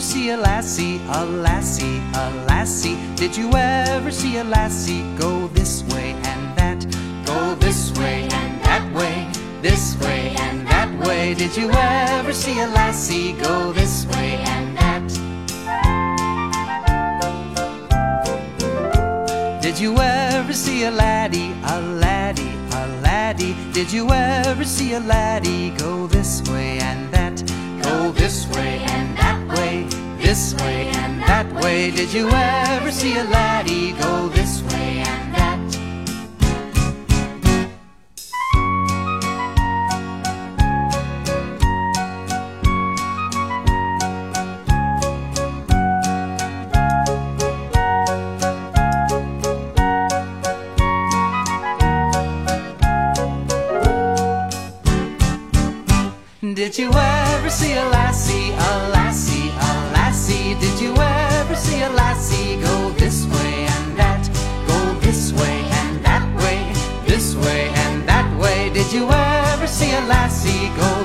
see a lassie, a lassie, a lassie? Did you ever see a lassie go this way and that? Go this way and that way, this way and that way. Did you ever see a lassie go this way and that? Did you ever see a laddie, a laddie, a laddie? Did you ever see a laddie go this way this way and that way. Did you ever see a laddie go this way and that? Did you ever see a lassie, a lassie, Did you ever see a lassie go